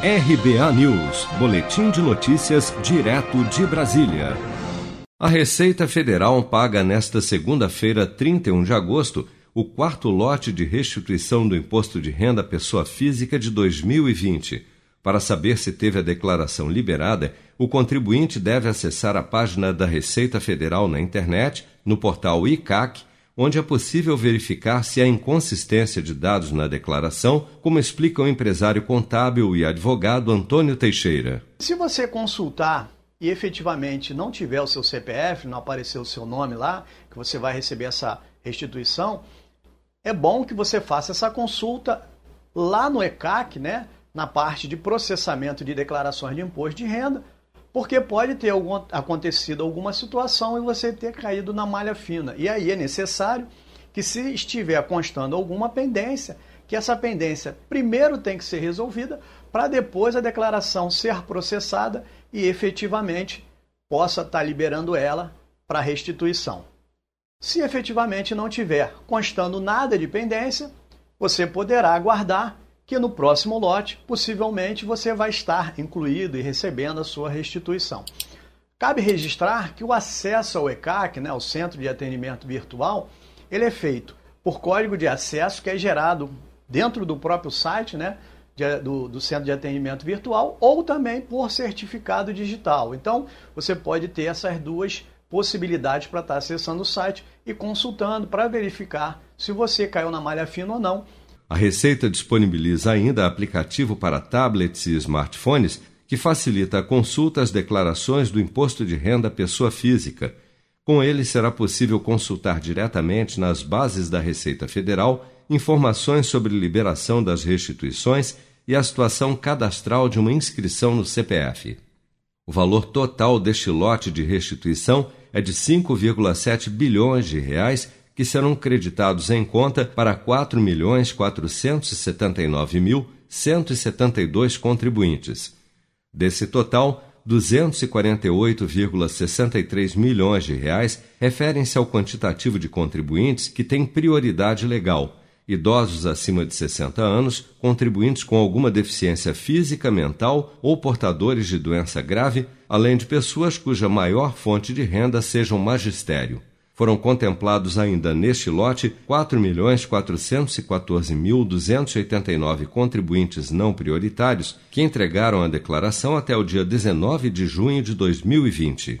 RBA News, Boletim de Notícias, direto de Brasília. A Receita Federal paga nesta segunda-feira, 31 de agosto, o quarto lote de restituição do Imposto de Renda à Pessoa Física de 2020. Para saber se teve a declaração liberada, o contribuinte deve acessar a página da Receita Federal na internet, no portal ICAC, onde é possível verificar se há inconsistência de dados na declaração, como explica o empresário contábil e advogado Antônio Teixeira. Se você consultar e efetivamente não tiver o seu CPF, não aparecer o seu nome lá, que você vai receber essa restituição, é bom que você faça essa consulta lá no ECAC, né, na parte de processamento de declarações de imposto de renda, porque pode ter algum, acontecido alguma situação e você ter caído na malha fina. E aí é necessário que, se estiver constando alguma pendência, que essa pendência primeiro tem que ser resolvida para depois a declaração ser processada e efetivamente possa estar tá liberando ela para restituição. Se efetivamente não tiver constando nada de pendência, você poderá aguardar que no próximo lote, possivelmente, você vai estar incluído e recebendo a sua restituição. Cabe registrar que o acesso ao ECAC, né, o Centro de Atendimento Virtual, ele é feito por código de acesso que é gerado dentro do próprio site né, de, do, do Centro de Atendimento Virtual ou também por certificado digital. Então, você pode ter essas duas possibilidades para estar acessando o site e consultando para verificar se você caiu na malha fina ou não a Receita disponibiliza ainda aplicativo para tablets e smartphones que facilita a consulta às declarações do imposto de renda pessoa física. Com ele será possível consultar diretamente nas bases da Receita Federal informações sobre liberação das restituições e a situação cadastral de uma inscrição no CPF. O valor total deste lote de restituição é de 5,7 bilhões de reais que serão creditados em conta para 4.479.172 contribuintes. Desse total, 248,63 milhões de reais referem-se ao quantitativo de contribuintes que têm prioridade legal, idosos acima de 60 anos, contribuintes com alguma deficiência física, mental ou portadores de doença grave, além de pessoas cuja maior fonte de renda seja o magistério. Foram contemplados ainda neste lote 4.414.289 contribuintes não prioritários que entregaram a declaração até o dia 19 de junho de 2020.